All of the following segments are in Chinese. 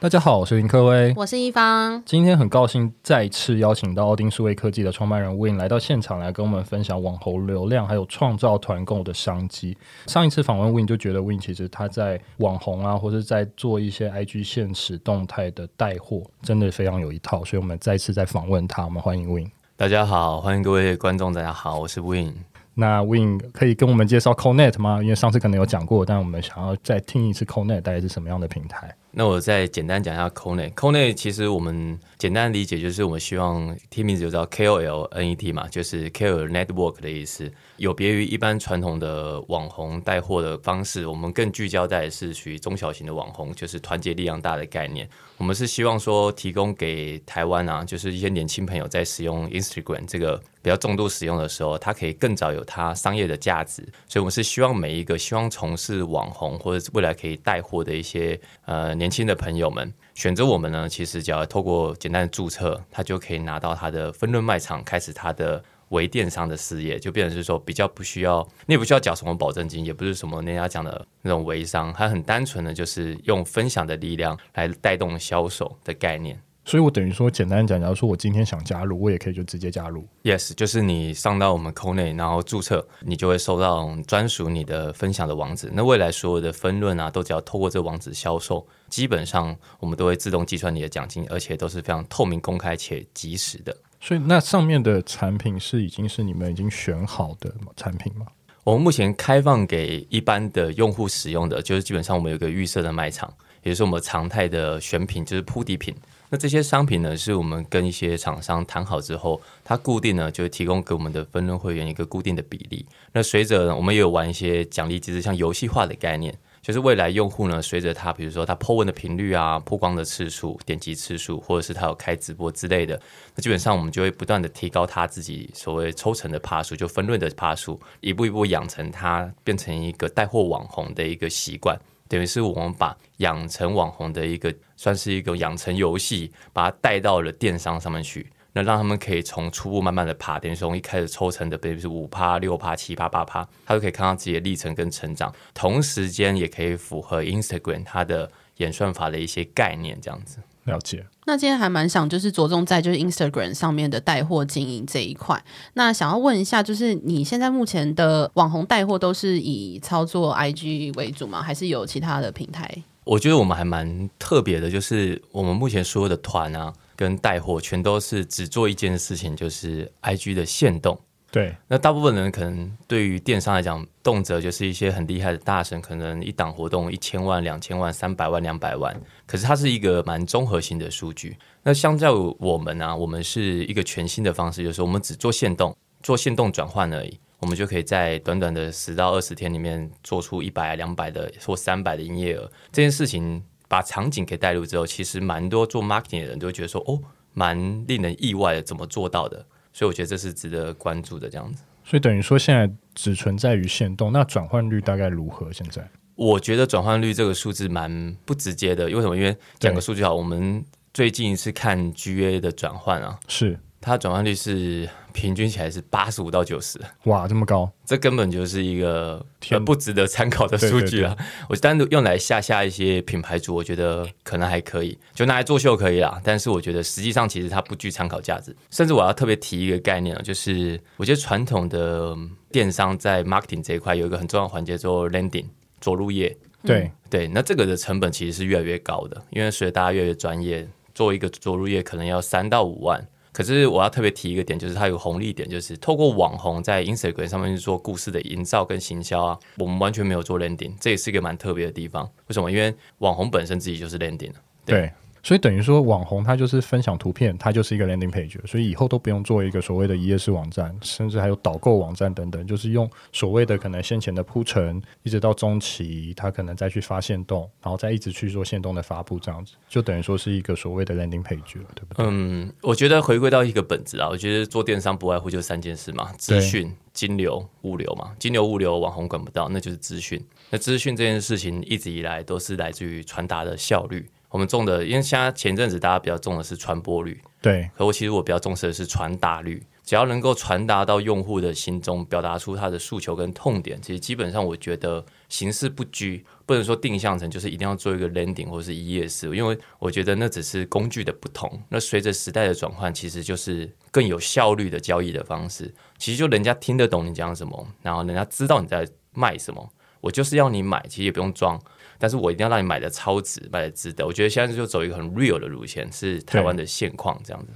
大家好，我是林科威，我是一方。今天很高兴再次邀请到奥丁数位科技的创办人 Win 来到现场，来跟我们分享网红流量还有创造团购的商机。上一次访问 Win 就觉得 Win 其实他在网红啊，或者在做一些 IG 现实动态的带货，真的非常有一套，所以我们再次在访问他。我们欢迎 Win。大家好，欢迎各位观众，大家好，我是 Win。那 Win 可以跟我们介绍 Connet 吗？因为上次可能有讲过，但我们想要再听一次 CoNet 大概是什么样的平台？那我再简单讲一下 CONE。CONE 其实我们简单理解就是我们希望听名字就知道 K O L N E T 嘛，就是 KOL Network 的意思。有别于一般传统的网红带货的方式，我们更聚焦在是属于中小型的网红，就是团结力量大的概念。我们是希望说提供给台湾啊，就是一些年轻朋友在使用 Instagram 这个比较重度使用的时候，它可以更早有它商业的价值。所以，我们是希望每一个希望从事网红或者未来可以带货的一些呃年轻的朋友们，选择我们呢，其实只要透过简单的注册，他就可以拿到他的分润卖场，开始他的。微电商的事业就变成是说比较不需要，你也不需要缴什么保证金，也不是什么人家讲的那种微商，他很单纯的就是用分享的力量来带动销售的概念。所以我等于说，简单讲，假如说我今天想加入，我也可以就直接加入。Yes，就是你上到我们 CoNet，然后注册，你就会收到专属你的分享的网址。那未来所有的分论啊，都只要透过这个网址销售，基本上我们都会自动计算你的奖金，而且都是非常透明、公开且及时的。所以，那上面的产品是已经是你们已经选好的产品吗？我们目前开放给一般的用户使用的，就是基本上我们有一个预设的卖场，也就是我们常态的选品，就是铺底品。那这些商品呢，是我们跟一些厂商谈好之后，它固定呢就提供给我们的分润会员一个固定的比例。那随着我们也有玩一些奖励机制，像游戏化的概念。就是未来用户呢，随着他比如说他 po 文的频率啊、曝光的次数、点击次数，或者是他有开直播之类的，那基本上我们就会不断的提高他自己所谓抽成的趴数，就分润的趴数，一步一步养成他变成一个带货网红的一个习惯，等于是我们把养成网红的一个算是一个养成游戏，把它带到了电商上面去。那让他们可以从初步慢慢的爬，等于从一开始抽成的，比如是五趴、六趴、七趴、八趴，他都可以看到自己的历程跟成长，同时间也可以符合 Instagram 它的演算法的一些概念，这样子。了解。那今天还蛮想就是着重在就是 Instagram 上面的带货经营这一块。那想要问一下，就是你现在目前的网红带货都是以操作 IG 为主吗？还是有其他的平台？我觉得我们还蛮特别的，就是我们目前所有的团啊。跟带货全都是只做一件事情，就是 IG 的限动。对，那大部分人可能对于电商来讲，动辄就是一些很厉害的大神，可能一档活动一千万、两千万、三百万、两百万。可是它是一个蛮综合性的数据。那相较于我们呢、啊，我们是一个全新的方式，就是我们只做限动，做限动转换而已，我们就可以在短短的十到二十天里面做出一百、两百的或三百的营业额。这件事情。把场景给带入之后，其实蛮多做 marketing 的人都觉得说，哦，蛮令人意外的，怎么做到的？所以我觉得这是值得关注的这样子。所以等于说，现在只存在于限动，那转换率大概如何？现在我觉得转换率这个数字蛮不直接的，因为什么？因为讲个数据好，我们最近一次看 GA 的转换啊，是它转换率是。平均起来是八十五到九十，哇，这么高！这根本就是一个不值得参考的数据啊！我单独用来下下一些品牌主，我觉得可能还可以，就拿来作秀可以啦。但是我觉得实际上其实它不具参考价值。甚至我要特别提一个概念啊，就是我觉得传统的电商在 marketing 这一块有一个很重要的环节，做 landing 着陆页。对、嗯、对，那这个的成本其实是越来越高的，因为随着大家越来越专业，做一个着陆页可能要三到五万。可是我要特别提一个点，就是它有红利点，就是透过网红在 Instagram 上面去做故事的营造跟行销啊，我们完全没有做 landing，这也是一个蛮特别的地方。为什么？因为网红本身自己就是 landing 对。对所以等于说，网红他就是分享图片，他就是一个 landing page，所以以后都不用做一个所谓的一页式网站，甚至还有导购网站等等，就是用所谓的可能先前的铺陈，一直到中期，他可能再去发现动，然后再一直去做现动的发布，这样子就等于说是一个所谓的 landing page 了，对不对？嗯，我觉得回归到一个本质啊，我觉得做电商不外乎就三件事嘛：资讯、金流、物流嘛。金流、物流，网红管不到，那就是资讯。那资讯这件事情一直以来都是来自于传达的效率。我们重的，因为现在前阵子大家比较重的是传播率，对。可我其实我比较重视的是传达率，只要能够传达到用户的心中，表达出他的诉求跟痛点，其实基本上我觉得形式不拘，不能说定向成就是一定要做一个 landing 或者是一页式，因为我觉得那只是工具的不同。那随着时代的转换，其实就是更有效率的交易的方式。其实就人家听得懂你讲什么，然后人家知道你在卖什么，我就是要你买，其实也不用装。但是我一定要让你买的超值，买的值得。我觉得现在就走一个很 real 的路线，是台湾的现况这样子。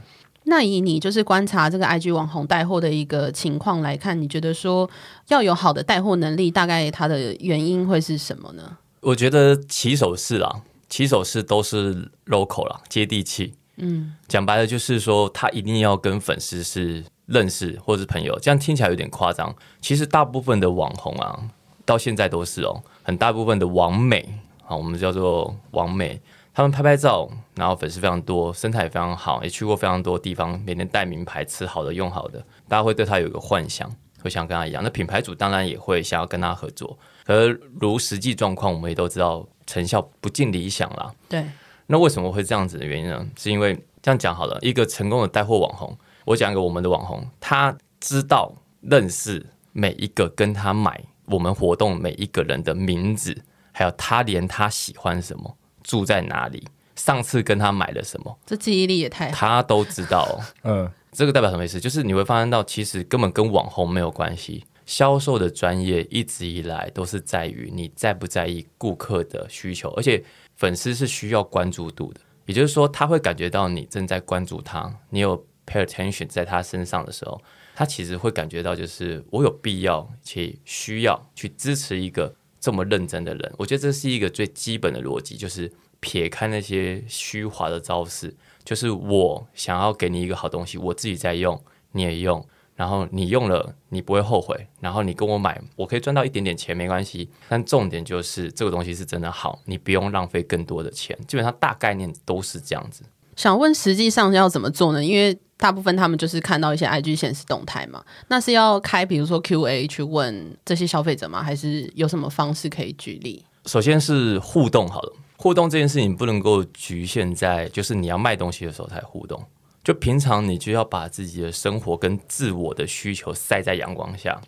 那以你就是观察这个 IG 网红带货的一个情况来看，你觉得说要有好的带货能力，大概它的原因会是什么呢？我觉得起手式啦，起手式都是 local 啦，接地气。嗯，讲白了就是说，他一定要跟粉丝是认识或者是朋友，这样听起来有点夸张。其实大部分的网红啊。到现在都是哦，很大部分的网美啊，我们叫做网美，他们拍拍照，然后粉丝非常多，身材也非常好，也去过非常多地方，每天带名牌，吃好的，用好的，大家会对他有一个幻想，会想跟他一样。那品牌主当然也会想要跟他合作，可是如实际状况，我们也都知道成效不尽理想啦。对，那为什么会这样子的原因呢？是因为这样讲好了，一个成功的带货网红，我讲一个我们的网红，他知道认识每一个跟他买。我们活动每一个人的名字，还有他连他喜欢什么、住在哪里、上次跟他买了什么，这记忆力也太好，他都知道哦。嗯，这个代表什么意思？就是你会发现到，其实根本跟网红没有关系。销售的专业一直以来都是在于你在不在意顾客的需求，而且粉丝是需要关注度的，也就是说，他会感觉到你正在关注他，你有 pay attention 在他身上的时候。他其实会感觉到，就是我有必要且需要去支持一个这么认真的人。我觉得这是一个最基本的逻辑，就是撇开那些虚华的招式，就是我想要给你一个好东西，我自己在用，你也用，然后你用了你不会后悔，然后你跟我买，我可以赚到一点点钱没关系。但重点就是这个东西是真的好，你不用浪费更多的钱。基本上大概念都是这样子。想问实际上要怎么做呢？因为大部分他们就是看到一些 IG 显示动态嘛，那是要开比如说 QA 去问这些消费者吗？还是有什么方式可以举例？首先是互动好了，互动这件事情不能够局限在就是你要卖东西的时候才互动，就平常你就要把自己的生活跟自我的需求晒在阳光下，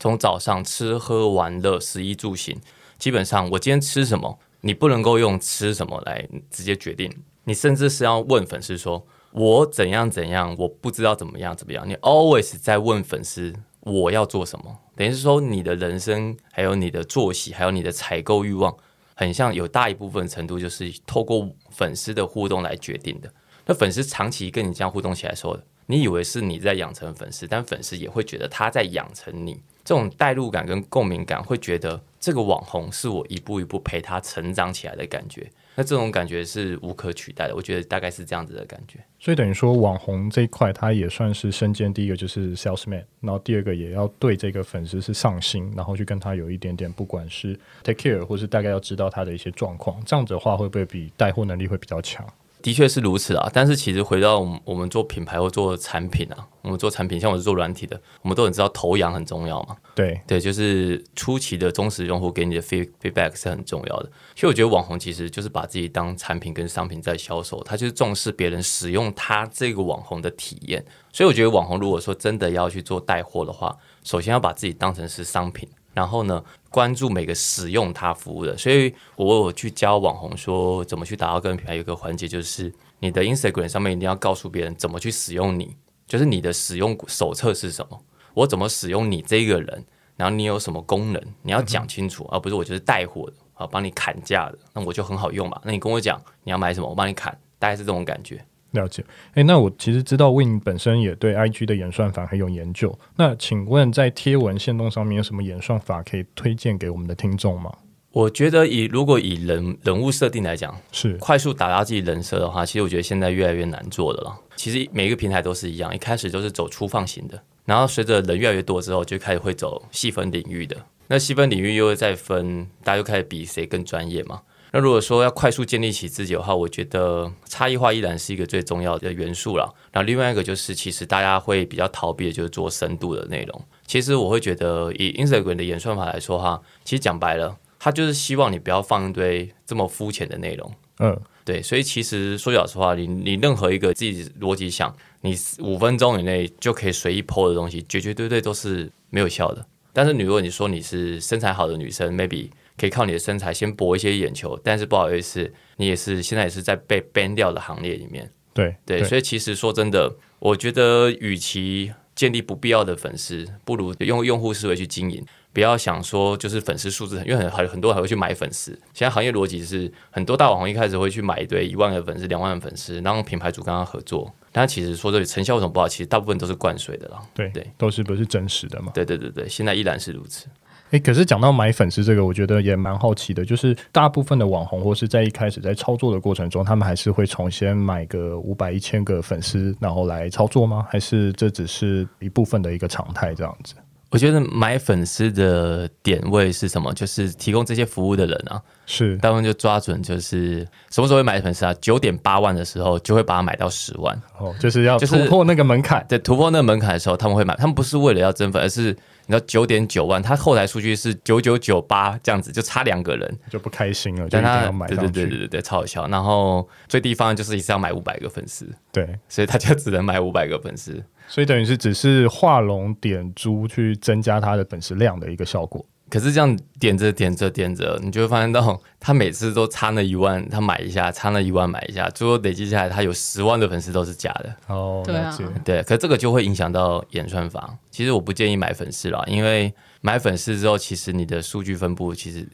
从早上吃喝玩乐、食衣住行，基本上我今天吃什么，你不能够用吃什么来直接决定，你甚至是要问粉丝说。我怎样怎样，我不知道怎么样怎么样。你 always 在问粉丝我要做什么，等于是说你的人生，还有你的作息，还有你的采购欲望，很像有大一部分程度就是透过粉丝的互动来决定的。那粉丝长期跟你这样互动起来说的，你以为是你在养成粉丝，但粉丝也会觉得他在养成你。这种代入感跟共鸣感，会觉得这个网红是我一步一步陪他成长起来的感觉。那这种感觉是无可取代的，我觉得大概是这样子的感觉。所以等于说，网红这一块，他也算是身兼第一个就是 salesman，然后第二个也要对这个粉丝是上心，然后去跟他有一点点，不管是 take care 或是大概要知道他的一些状况，这样子的话会不会比带货能力会比较强？的确是如此啊，但是其实回到我们我们做品牌或做产品啊，我们做产品，像我是做软体的，我们都很知道头羊很重要嘛。对对，就是初期的忠实用户给你的 feedback 是很重要的。所以我觉得网红其实就是把自己当产品跟商品在销售，他就是重视别人使用他这个网红的体验。所以我觉得网红如果说真的要去做带货的话，首先要把自己当成是商品。然后呢，关注每个使用他服务的，所以我有去教网红说怎么去打造个人品牌。有一个环节就是，你的 Instagram 上面一定要告诉别人怎么去使用你，就是你的使用手册是什么，我怎么使用你这个人，然后你有什么功能，你要讲清楚，而不是我就是带货的啊，帮你砍价的，那我就很好用嘛。那你跟我讲你要买什么，我帮你砍，大概是这种感觉。了解，诶，那我其实知道 Win 本身也对 IG 的演算法很有研究。那请问在贴文线动上面有什么演算法可以推荐给我们的听众吗？我觉得以如果以人人物设定来讲，是快速打造自己人设的话，其实我觉得现在越来越难做的了。其实每一个平台都是一样，一开始都是走粗放型的，然后随着人越来越多之后，就开始会走细分领域的。那细分领域又会再分，大家又开始比谁更专业嘛。那如果说要快速建立起自己的话，我觉得差异化依然是一个最重要的元素了。然后另外一个就是，其实大家会比较逃避的就是做深度的内容。其实我会觉得，以 Instagram 的演算法来说哈，其实讲白了，它就是希望你不要放一堆这么肤浅的内容。嗯，对，所以其实说句老实话，你你任何一个自己逻辑想，你五分钟以内就可以随意 po 的东西，绝绝对对都是没有效的。但是你如果你说你是身材好的女生，maybe 可以靠你的身材先博一些眼球，但是不好意思，你也是现在也是在被 ban 掉的行列里面。对对，对，所以其实说真的，我觉得与其建立不必要的粉丝，不如用用户思维去经营。不要想说就是粉丝数字，因为很很很多人还会去买粉丝。现在行业逻辑是很多大网红一开始会去买一堆一万个粉丝、两万个粉丝，然后品牌主跟他合作。但其实说这里成效为什么不好？其实大部分都是灌水的了。对对，都是不是真实的嘛？对对对对，现在依然是如此。哎，可是讲到买粉丝这个，我觉得也蛮好奇的，就是大部分的网红或是在一开始在操作的过程中，他们还是会从先买个五百、一千个粉丝，然后来操作吗？还是这只是一部分的一个常态这样子？我觉得买粉丝的点位是什么？就是提供这些服务的人啊，是，他们就抓准，就是什么时候会买粉丝啊？九点八万的时候就会把它买到十万，哦，就是要突破那个门槛。对，突破那个门槛的时候，他们会买。他们不是为了要增粉，而是你知道九点九万，他后台数据是九九九八这样子，就差两个人就不开心了，就一定要买上去。对对对对对，超好笑。然后最低方案就是一次要买五百个粉丝，对，所以他就只能买五百个粉丝。所以等于是只是画龙点珠去增加他的粉丝量的一个效果。可是这样点着点着点着，你就会发现到他每次都差那一万，他买一下，差那一万买一下，最后累积下来，他有十万的粉丝都是假的。哦，对啊，对。可这个就会影响到演算法。其实我不建议买粉丝啦，因为买粉丝之后，其实你的数据分布其实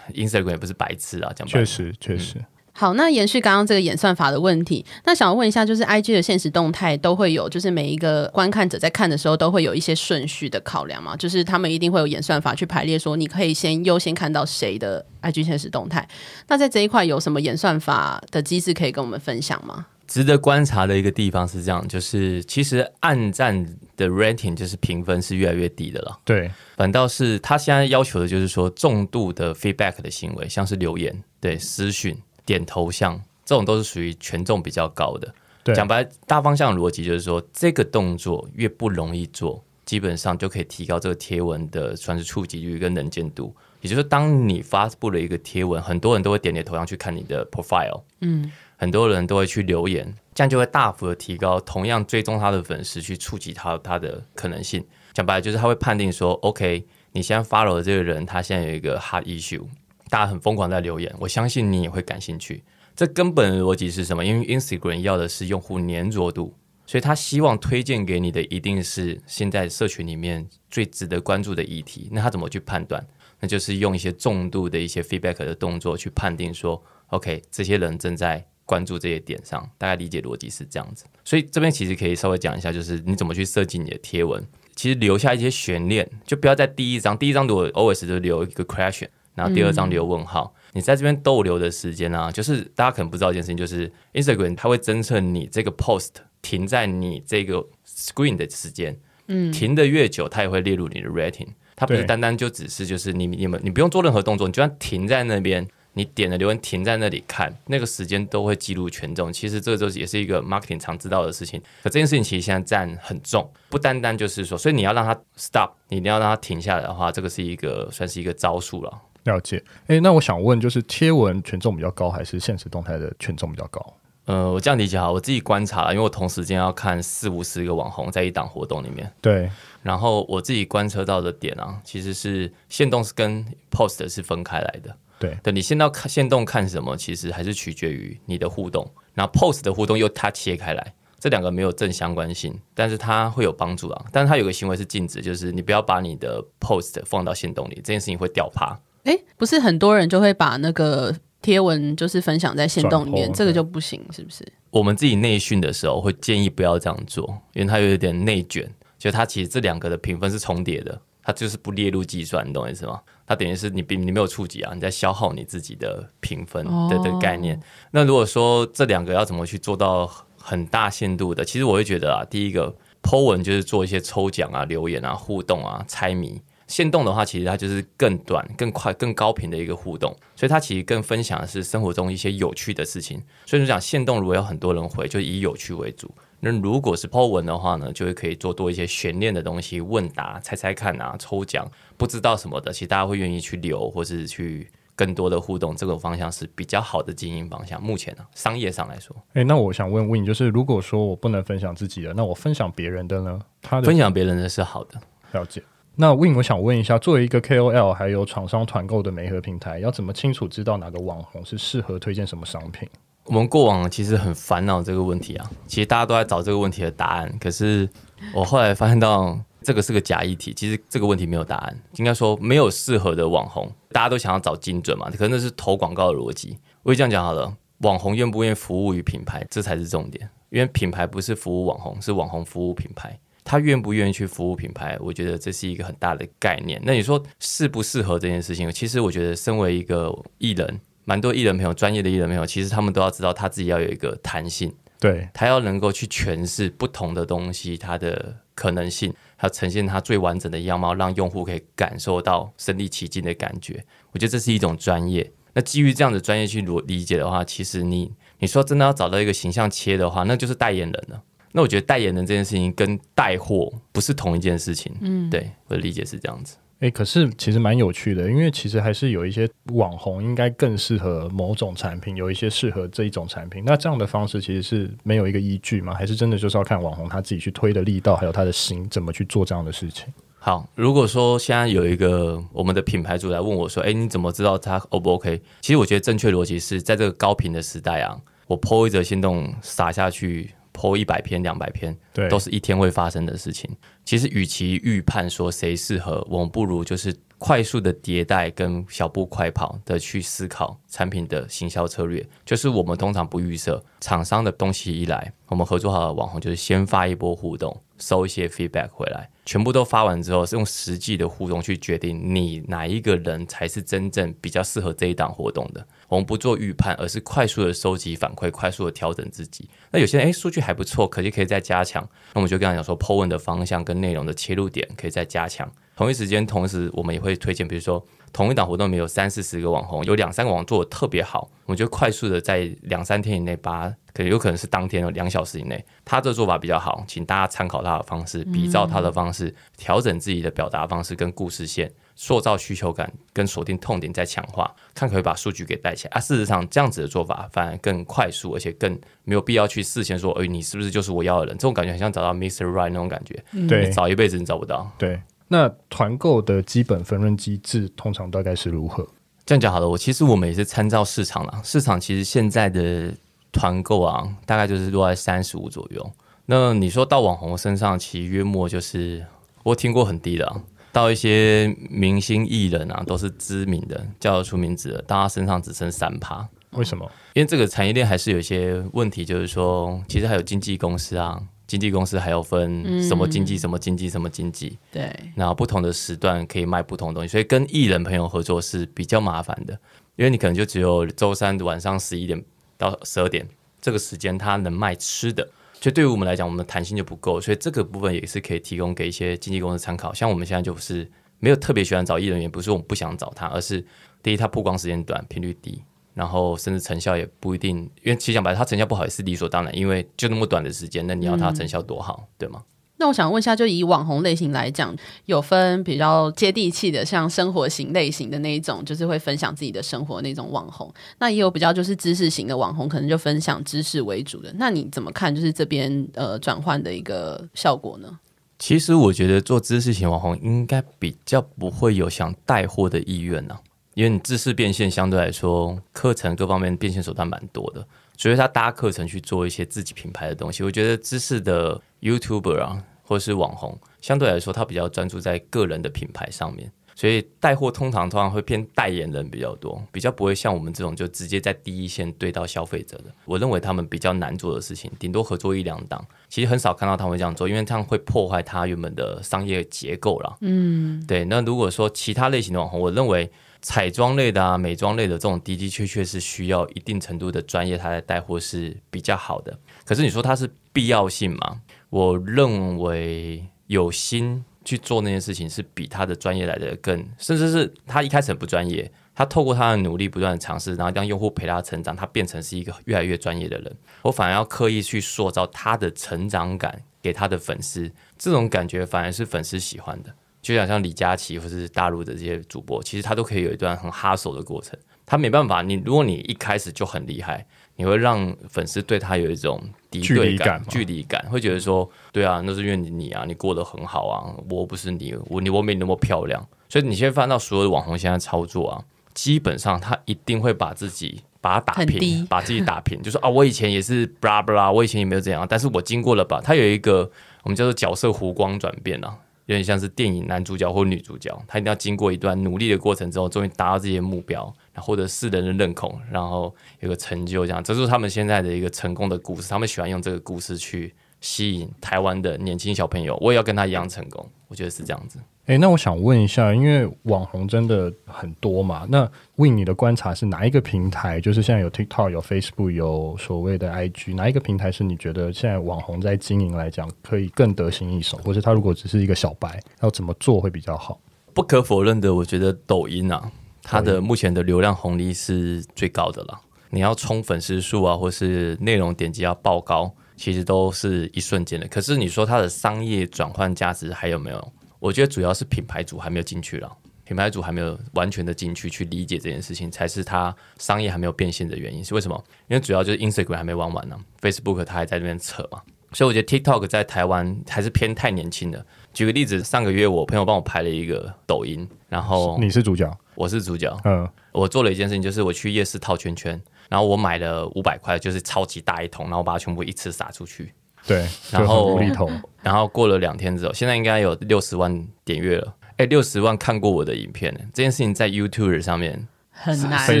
Instagram 也不是白痴啊，讲白。确实，确实。嗯好，那延续刚刚这个演算法的问题，那想要问一下，就是 IG 的现实动态都会有，就是每一个观看者在看的时候都会有一些顺序的考量嘛？就是他们一定会有演算法去排列，说你可以先优先看到谁的 IG 现实动态。那在这一块有什么演算法的机制可以跟我们分享吗？值得观察的一个地方是这样，就是其实暗战的 rating 就是评分是越来越低的了。对，反倒是他现在要求的就是说重度的 feedback 的行为，像是留言、对私讯。点头像这种都是属于权重比较高的。讲白，大方向逻辑就是说，这个动作越不容易做，基本上就可以提高这个贴文的算是触及率跟能见度。也就是说，当你发布了一个贴文，很多人都会点你的头像去看你的 profile，嗯，很多人都会去留言，这样就会大幅的提高同样追踪他的粉丝去触及他他的可能性。讲白了，就是他会判定说，OK，你现在 follow 的这个人，他现在有一个 hot issue。大家很疯狂在留言，我相信你也会感兴趣。这根本的逻辑是什么？因为 Instagram 要的是用户黏着度，所以他希望推荐给你的一定是现在社群里面最值得关注的议题。那他怎么去判断？那就是用一些重度的一些 feedback 的动作去判定说，OK，这些人正在关注这些点上。大概理解逻辑是这样子。所以这边其实可以稍微讲一下，就是你怎么去设计你的贴文，其实留下一些悬念，就不要在第一张，第一张如果 always 就留一个 question。然后第二张留问号，嗯、你在这边逗留的时间呢、啊？就是大家可能不知道一件事情，就是 Instagram 它会侦测你这个 post 停在你这个 screen 的时间，嗯，停的越久，它也会列入你的 rating。它不是单单就只是就是你你们你不用做任何动作，你就算停在那边，你点了留言停在那里看，那个时间都会记录权重。其实这个就是也是一个 marketing 常知道的事情。可这件事情其实现在占很重，不单单就是说，所以你要让它 stop，你一定要让它停下来的话，这个是一个算是一个招数了。了解，哎，那我想问，就是贴文权重比较高，还是现实动态的权重比较高？呃，我这样理解哈，我自己观察，因为我同时间要看四五十个网红在一档活动里面，对，然后我自己观测到的点啊，其实是限动是跟 post 是分开来的，对，对，你先到看限动看什么，其实还是取决于你的互动，然后 post 的互动又它切开来，这两个没有正相关性，但是它会有帮助啊，但是它有个行为是禁止，就是你不要把你的 post 放到限动里，这件事情会掉趴。哎，不是很多人就会把那个贴文就是分享在线动里面，这个就不行，是不是？我们自己内训的时候会建议不要这样做，因为它有一点内卷，就它其实这两个的评分是重叠的，它就是不列入计算，你懂我意思吗？它等于是你你没有触及啊，你在消耗你自己的评分的的概念。哦、那如果说这两个要怎么去做到很大限度的，其实我会觉得啊，第一个 Po 文就是做一些抽奖啊、留言啊、互动啊、猜谜。限动的话，其实它就是更短、更快、更高频的一个互动，所以它其实更分享的是生活中一些有趣的事情。所以说讲线动，如果有很多人回，就以有趣为主。那如果是 po 文的话呢，就会可以做多一些悬念的东西，问答、猜猜看啊、抽奖，不知道什么的，其实大家会愿意去留或是去更多的互动，这个方向是比较好的经营方向。目前呢、啊，商业上来说，诶、欸，那我想问问，就是如果说我不能分享自己的，那我分享别人的呢？他的分享别人的是好的，了解。那 Win，我想问一下，作为一个 KOL，还有厂商团购的媒合平台，要怎么清楚知道哪个网红是适合推荐什么商品？我们过往其实很烦恼这个问题啊，其实大家都在找这个问题的答案。可是我后来发现到，这个是个假议题。其实这个问题没有答案，应该说没有适合的网红。大家都想要找精准嘛，可能那是投广告的逻辑。我就这样讲好了，网红愿不愿意服务于品牌，这才是重点。因为品牌不是服务网红，是网红服务品牌。他愿不愿意去服务品牌，我觉得这是一个很大的概念。那你说适不适合这件事情？其实我觉得，身为一个艺人，蛮多艺人朋友、专业的艺人朋友，其实他们都要知道，他自己要有一个弹性，对，他要能够去诠释不同的东西，它的可能性，还有呈现它最完整的样貌，让用户可以感受到身临其境的感觉。我觉得这是一种专业。那基于这样的专业去理解的话，其实你你说真的要找到一个形象切的话，那就是代言人了。那我觉得代言人这件事情跟带货不是同一件事情，嗯，对，我的理解是这样子。诶、欸，可是其实蛮有趣的，因为其实还是有一些网红应该更适合某种产品，有一些适合这一种产品。那这样的方式其实是没有一个依据吗？还是真的就是要看网红他自己去推的力道，还有他的心怎么去做这样的事情？好，如果说现在有一个我们的品牌主来问我说：“诶、欸，你怎么知道他 O 不 OK？” 其实我觉得正确逻辑是在这个高频的时代啊，我 po 一则心动撒下去。Po 一百篇、两百篇，对，都是一天会发生的事情。其实，与其预判说谁适合，我们不如就是快速的迭代跟小步快跑的去思考产品的行销策略。就是我们通常不预设厂商的东西一来，我们合作好的网红就是先发一波互动，收一些 feedback 回来，全部都发完之后，是用实际的互动去决定你哪一个人才是真正比较适合这一档活动的。我们不做预判，而是快速的收集反馈，快速的调整自己。那有些人诶，数据还不错，可惜可以再加强。那我们就跟他讲说，po 文的方向跟内容的切入点可以再加强。同一时间，同时我们也会推荐，比如说同一档活动里面有三四十个网红，有两三个网红做的特别好，我们就快速的在两三天以内把，可能有可能是当天的两小时以内，他这做法比较好，请大家参考他的方式，比照他的方式，调整自己的表达方式跟故事线。塑造需求感跟锁定痛点再强化，看可以把数据给带起来啊！事实上，这样子的做法反而更快速，而且更没有必要去事先说，哎，你是不是就是我要的人？这种感觉很像找到 Mr. Right 那种感觉，对，找一辈子你找不到。对，那团购的基本分润机制通常大概是如何？这样讲好了，我其实我们也是参照市场啦。市场其实现在的团购啊，大概就是落在三十五左右。那你说到网红身上，其实约莫就是我听过很低的啊。到一些明星艺人啊，都是知名的，叫得出名字的，到他身上只剩三趴。为什么？因为这个产业链还是有一些问题，就是说，其实还有经纪公司啊，经纪公司还要分什么经纪、什么经纪、什么经纪。对。然后不同的时段可以卖不同的东西，所以跟艺人朋友合作是比较麻烦的，因为你可能就只有周三晚上十一点到十二点这个时间，他能卖吃的。所以对于我们来讲，我们的弹性就不够，所以这个部分也是可以提供给一些经纪公司参考。像我们现在就是没有特别喜欢找艺人员，不是我们不想找他，而是第一，他曝光时间短，频率低，然后甚至成效也不一定。因为其实讲白了，他成效不好也是理所当然，因为就那么短的时间，那你要它成效多好，嗯、对吗？那我想问一下，就以网红类型来讲，有分比较接地气的，像生活型类型的那一种，就是会分享自己的生活的那种网红。那也有比较就是知识型的网红，可能就分享知识为主的。那你怎么看？就是这边呃转换的一个效果呢？其实我觉得做知识型网红应该比较不会有想带货的意愿呢、啊，因为你知识变现相对来说，课程各方面变现手段蛮多的，所以他搭课程去做一些自己品牌的东西。我觉得知识的 YouTuber 啊。或是网红，相对来说，他比较专注在个人的品牌上面，所以带货通常通常会偏代言人比较多，比较不会像我们这种就直接在第一线对到消费者的。我认为他们比较难做的事情，顶多合作一两档，其实很少看到他们这样做，因为这样会破坏他原本的商业结构了。嗯，对。那如果说其他类型的网红，我认为彩妆类的啊、美妆类的这种的的确确是需要一定程度的专业，他来带货是比较好的。可是你说它是必要性吗？我认为有心去做那件事情，是比他的专业来的更，甚至是他一开始很不专业，他透过他的努力不断的尝试，然后让用户陪他成长，他变成是一个越来越专业的人。我反而要刻意去塑造他的成长感给他的粉丝，这种感觉反而是粉丝喜欢的。就像像李佳琦或是大陆的这些主播，其实他都可以有一段很哈手的过程。他没办法，你如果你一开始就很厉害，你会让粉丝对他有一种敌对感、距离感，会觉得说，对啊，那是因为你啊，你过得很好啊，我不是你，我你我没你那么漂亮。所以你现在翻到所有的网红现在操作啊，基本上他一定会把自己把它打平，把自己打平，就说啊，我以前也是布拉布拉，我以前也没有这样，但是我经过了吧，他有一个我们叫做角色弧光转变啊。有点像是电影男主角或女主角，他一定要经过一段努力的过程之后，终于达到自己的目标，然后获得世人的认可，然后有个成就，这样，这就是他们现在的一个成功的故事。他们喜欢用这个故事去吸引台湾的年轻小朋友，我也要跟他一样成功。我觉得是这样子。诶，那我想问一下，因为网红真的很多嘛，那 Win 你的观察是哪一个平台？就是现在有 TikTok、有 Facebook、有所谓的 IG，哪一个平台是你觉得现在网红在经营来讲可以更得心应手？或是他如果只是一个小白，要怎么做会比较好？不可否认的，我觉得抖音啊，它的目前的流量红利是最高的了。你要冲粉丝数啊，或是内容点击要爆高，其实都是一瞬间的。可是你说它的商业转换价值还有没有？我觉得主要是品牌主还没有进去了，品牌主还没有完全的进去去理解这件事情，才是它商业还没有变现的原因。是为什么？因为主要就是 Instagram 还没玩完呢，Facebook 它还在那边扯嘛。所以我觉得 TikTok 在台湾还是偏太年轻的。举个例子，上个月我朋友帮我拍了一个抖音，然后你是主角，我是主角。嗯，我做了一件事情，就是我去夜市套圈圈，然后我买了五百块，就是超级大一桶，然后我把它全部一次撒出去。对，然后无厘头，然后过了两天之后，现在应该有六十万点阅了。哎，六十万看过我的影片，这件事情在 YouTube 上面很难，非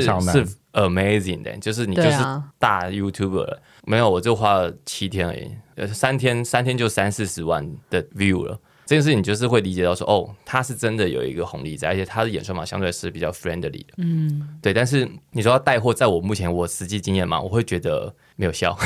常难，是 amazing 的，就是你就是大 YouTuber 了。啊、没有，我就花了七天而已，呃，三天三天就三四十万的 view 了。这件事情就是会理解到说，哦，他是真的有一个红利在，而且他的演算法相对是比较 friendly 的，嗯，对。但是你说要带货，在我目前我实际经验嘛，我会觉得没有效。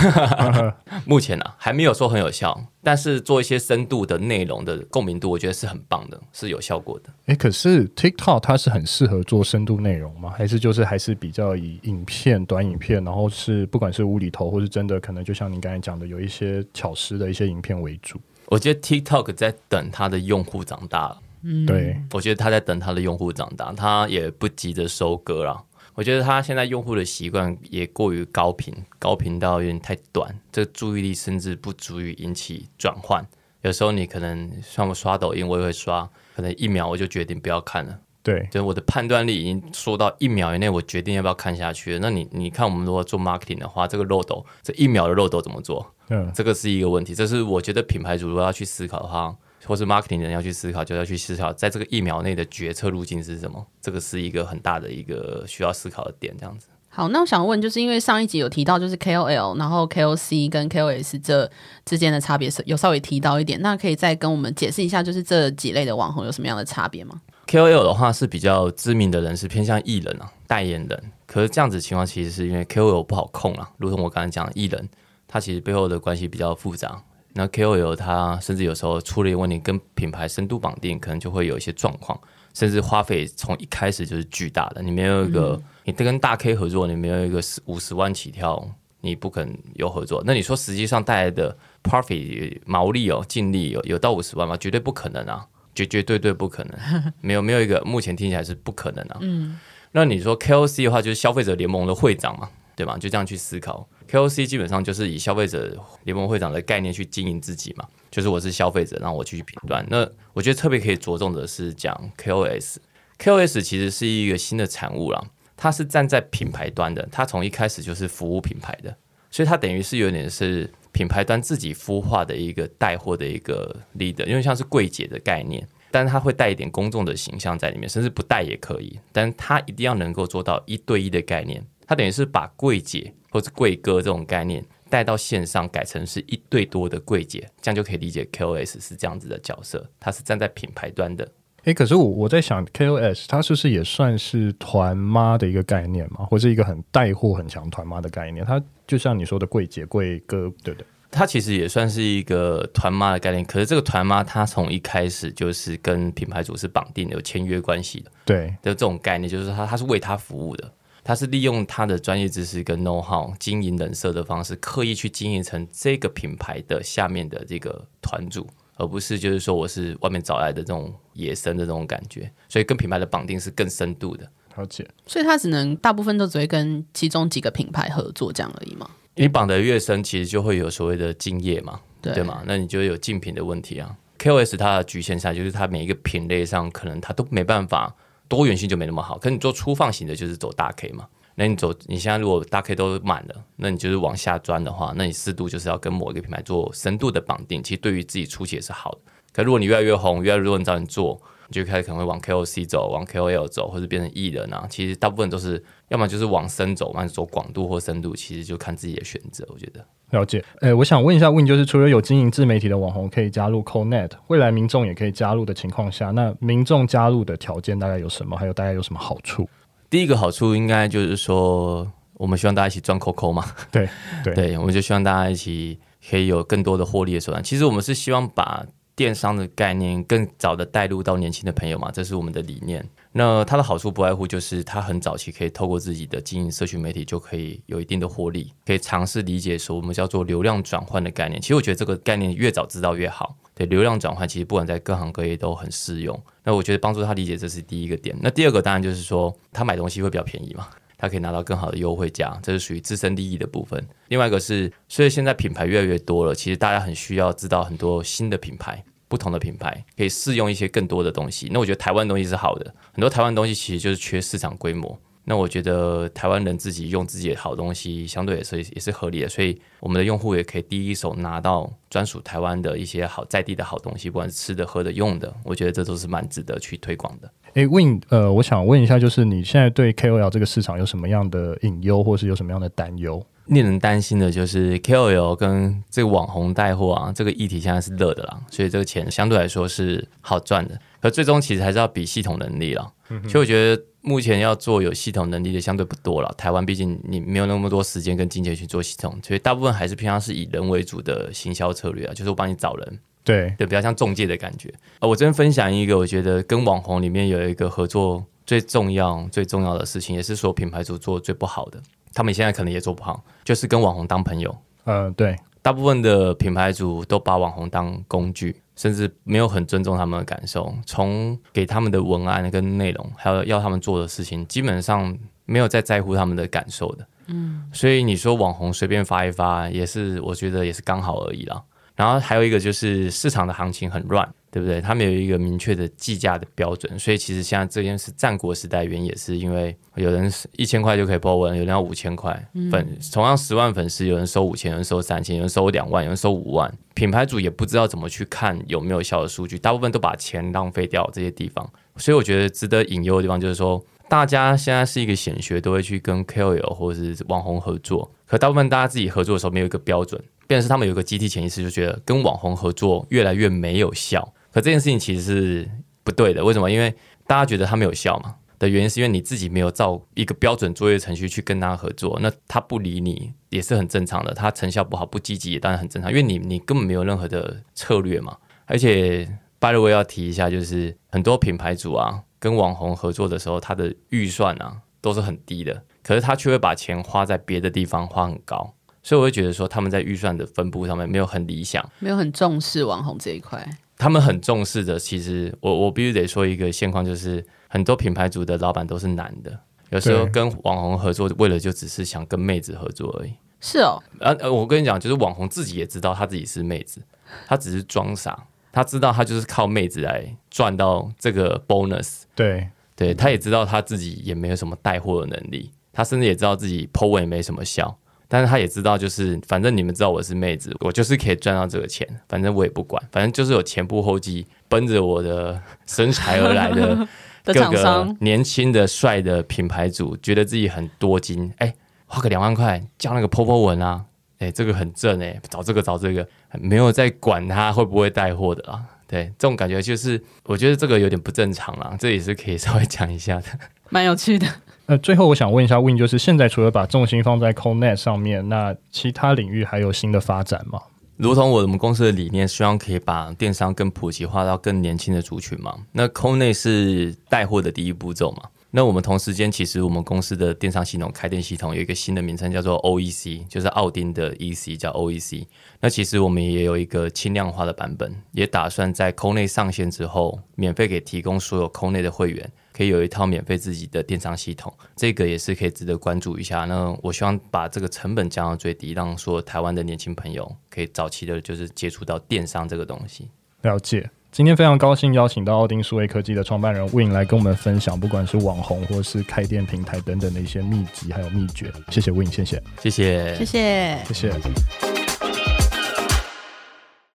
目前呢、啊，还没有说很有效，但是做一些深度的内容的共鸣度，我觉得是很棒的，是有效果的。哎，可是 TikTok 它是很适合做深度内容吗？还是就是还是比较以影片、短影片，然后是不管是无厘头，或是真的可能就像您刚才讲的，有一些巧思的一些影片为主？我觉得 TikTok 在等它的用户长大，嗯，对，我觉得它在等它的用户长大，它也不急着收割了。我觉得它现在用户的习惯也过于高频，高频到有点太短，这个注意力甚至不足以引起转换。有时候你可能像我刷抖音，我也会刷，可能一秒我就决定不要看了。对，就是我的判断力已经说到一秒以内，我决定要不要看下去。那你你看，我们如果做 marketing 的话，这个漏斗，这一秒的漏斗怎么做？嗯，这个是一个问题。这是我觉得品牌主如果要去思考的话，或是 marketing 的人要去思考，就要去思考，在这个一秒内的决策路径是什么？这个是一个很大的一个需要思考的点。这样子。好，那我想问，就是因为上一集有提到，就是 KOL，然后 KOC 跟 KOS 这之间的差别是有稍微提到一点，那可以再跟我们解释一下，就是这几类的网红有什么样的差别吗？KOL 的话是比较知名的人是，偏向艺人啊，代言人。可是这样子情况其实是因为 KOL 不好控啊，如同我刚才讲的艺人，他其实背后的关系比较复杂。那 KOL 他甚至有时候出了一个问题，跟品牌深度绑定，可能就会有一些状况，甚至花费从一开始就是巨大的。你没有一个，嗯、你跟大 K 合作，你没有一个十五十万起跳，你不可能有合作。那你说实际上带来的 profit 毛利哦，净利有有到五十万吗？绝对不可能啊！绝绝对对不可能，没有没有一个目前听起来是不可能啊。嗯，那你说 KOC 的话，就是消费者联盟的会长嘛，对吧？就这样去思考，KOC 基本上就是以消费者联盟会长的概念去经营自己嘛，就是我是消费者，然后我去评断。那我觉得特别可以着重的是讲 KOS，KOS 其实是一个新的产物啦，它是站在品牌端的，它从一开始就是服务品牌的，所以它等于是有点是。品牌端自己孵化的一个带货的一个 leader，因为像是柜姐的概念，但是他会带一点公众的形象在里面，甚至不带也可以，但他一定要能够做到一对一的概念。他等于是把柜姐或是柜哥这种概念带到线上，改成是一对多的柜姐，这样就可以理解 KOS 是这样子的角色，他是站在品牌端的。诶，可是我我在想，KOS 它是不是也算是团妈的一个概念嘛，或是一个很带货很强团妈的概念？它就像你说的柜姐、柜哥，对不对？它其实也算是一个团妈的概念。可是这个团妈，它从一开始就是跟品牌主是绑定有签约关系的。对，的这种概念就是它，它是为他服务的，它是利用他的专业知识跟 know how 经营人设的方式，刻意去经营成这个品牌的下面的这个团主。而不是就是说我是外面找来的这种野生的这种感觉。所以跟品牌的绑定是更深度的。了解。所以他只能大部分都只会跟其中几个品牌合作这样而已嘛？你绑得越深，其实就会有所谓的敬业嘛，对，对吗？那你就有竞品的问题啊。KOS 它的局限下就是它每一个品类上可能它都没办法多元性就没那么好。可你做粗放型的，就是走大 K 嘛。那你走你现在如果大 K 都满了，那你就是往下钻的话，那你适度就是要跟某一个品牌做深度的绑定。其实对于自己初期也是好的。可如果你越来越红，越来越多人找你做，你就开始可能会往 KOC 走，往 KOL 走，或者变成艺人啊。其实大部分都是要么就是往深走，或者走广度或深度，其实就看自己的选择。我觉得。了解，诶，我想问一下，Win，就是除了有经营自媒体的网红可以加入 CoNet，未来民众也可以加入的情况下，那民众加入的条件大概有什么？还有大概有什么好处？第一个好处应该就是说，我们希望大家一起赚 COCO 嘛。对对 对，我们就希望大家一起可以有更多的获利的手段。其实我们是希望把电商的概念更早的带入到年轻的朋友嘛，这是我们的理念。那它的好处不外乎就是，它很早期可以透过自己的经营社群媒体，就可以有一定的获利，可以尝试理解说我们叫做流量转换的概念。其实我觉得这个概念越早知道越好。对，流量转换其实不管在各行各业都很适用。那我觉得帮助他理解这是第一个点。那第二个当然就是说，他买东西会比较便宜嘛，他可以拿到更好的优惠价，这是属于自身利益的部分。另外一个是，所以现在品牌越来越多了，其实大家很需要知道很多新的品牌。不同的品牌可以试用一些更多的东西，那我觉得台湾东西是好的，很多台湾东西其实就是缺市场规模。那我觉得台湾人自己用自己的好东西，相对也是也是合理的，所以我们的用户也可以第一手拿到专属台湾的一些好在地的好东西，不管是吃的、喝的、用的，我觉得这都是蛮值得去推广的。诶，Win，呃，我想问一下，就是你现在对 KOL 这个市场有什么样的隐忧，或是有什么样的担忧？令人担心的就是 KOL 跟这个网红带货啊，这个议题现在是热的啦，所以这个钱相对来说是好赚的。可最终其实还是要比系统能力啦。所以我觉得目前要做有系统能力的相对不多了。台湾毕竟你没有那么多时间跟金钱去做系统，所以大部分还是偏向是以人为主的行销策略啊，就是我帮你找人，对对，比较像中介的感觉。呃，我这边分享一个，我觉得跟网红里面有一个合作最重要最重要的事情，也是说品牌主做最不好的。他们现在可能也做不好，就是跟网红当朋友。嗯、呃，对，大部分的品牌主都把网红当工具，甚至没有很尊重他们的感受。从给他们的文案跟内容，还有要他们做的事情，基本上没有在在乎他们的感受的。嗯，所以你说网红随便发一发，也是我觉得也是刚好而已啦。然后还有一个就是市场的行情很乱。对不对？他们有一个明确的计价的标准，所以其实现在这件事，战国时代原因也是因为有人一千块就可以 po 文，有人要五千块粉，嗯、同样十万粉丝，有人收五千，有人收三千，有人收两万，有人收五万。品牌主也不知道怎么去看有没有效的数据，大部分都把钱浪费掉这些地方。所以我觉得值得引诱的地方就是说，大家现在是一个显学，都会去跟 KOL 或者是网红合作，可大部分大家自己合作的时候没有一个标准，变成是他们有个集体潜意识，就觉得跟网红合作越来越没有效。可这件事情其实是不对的，为什么？因为大家觉得他没有效嘛的原因，是因为你自己没有照一个标准作业程序去跟他合作，那他不理你也是很正常的。他成效不好、不积极当然很正常，因为你你根本没有任何的策略嘛。而且，by the way 要提一下，就是很多品牌主啊跟网红合作的时候，他的预算啊都是很低的，可是他却会把钱花在别的地方，花很高。所以我会觉得说，他们在预算的分布上面没有很理想，没有很重视网红这一块。他们很重视的，其实我我必须得说一个现况，就是很多品牌主的老板都是男的，有时候跟网红合作，为了就只是想跟妹子合作而已。是哦，呃、啊，我跟你讲，就是网红自己也知道他自己是妹子，他只是装傻，他知道他就是靠妹子来赚到这个 bonus。对，对，他也知道他自己也没有什么带货的能力，他甚至也知道自己 po 文也没什么效。但是他也知道，就是反正你们知道我是妹子，我就是可以赚到这个钱，反正我也不管，反正就是有前仆后继奔着我的身材而来的 各个年轻的帅的品牌主，觉得自己很多金，哎，花个两万块叫那个 po po 文啊，哎，这个很正哎，找这个找这个，没有在管他会不会带货的啊，对，这种感觉就是我觉得这个有点不正常啦，这也是可以稍微讲一下的，蛮有趣的。呃，最后我想问一下 Win，就是现在除了把重心放在 CoNet 上面，那其他领域还有新的发展吗？如同我们公司的理念，希望可以把电商更普及化到更年轻的族群嘛。那 CoNet 是带货的第一步骤嘛。那我们同时间，其实我们公司的电商系统开店系统有一个新的名称，叫做 OEC，就是奥丁的 EC，叫 OEC。那其实我们也有一个轻量化的版本，也打算在 co 内上线之后，免费给提供所有 co 内的会员，可以有一套免费自己的电商系统。这个也是可以值得关注一下。那我希望把这个成本降到最低，让说台湾的年轻朋友可以早期的就是接触到电商这个东西。了解。今天非常高兴邀请到奥丁数位科技的创办人 Win 来跟我们分享，不管是网红或是开店平台等等的一些秘籍还有秘诀。谢谢 Win，谢谢，谢谢，谢谢，谢谢。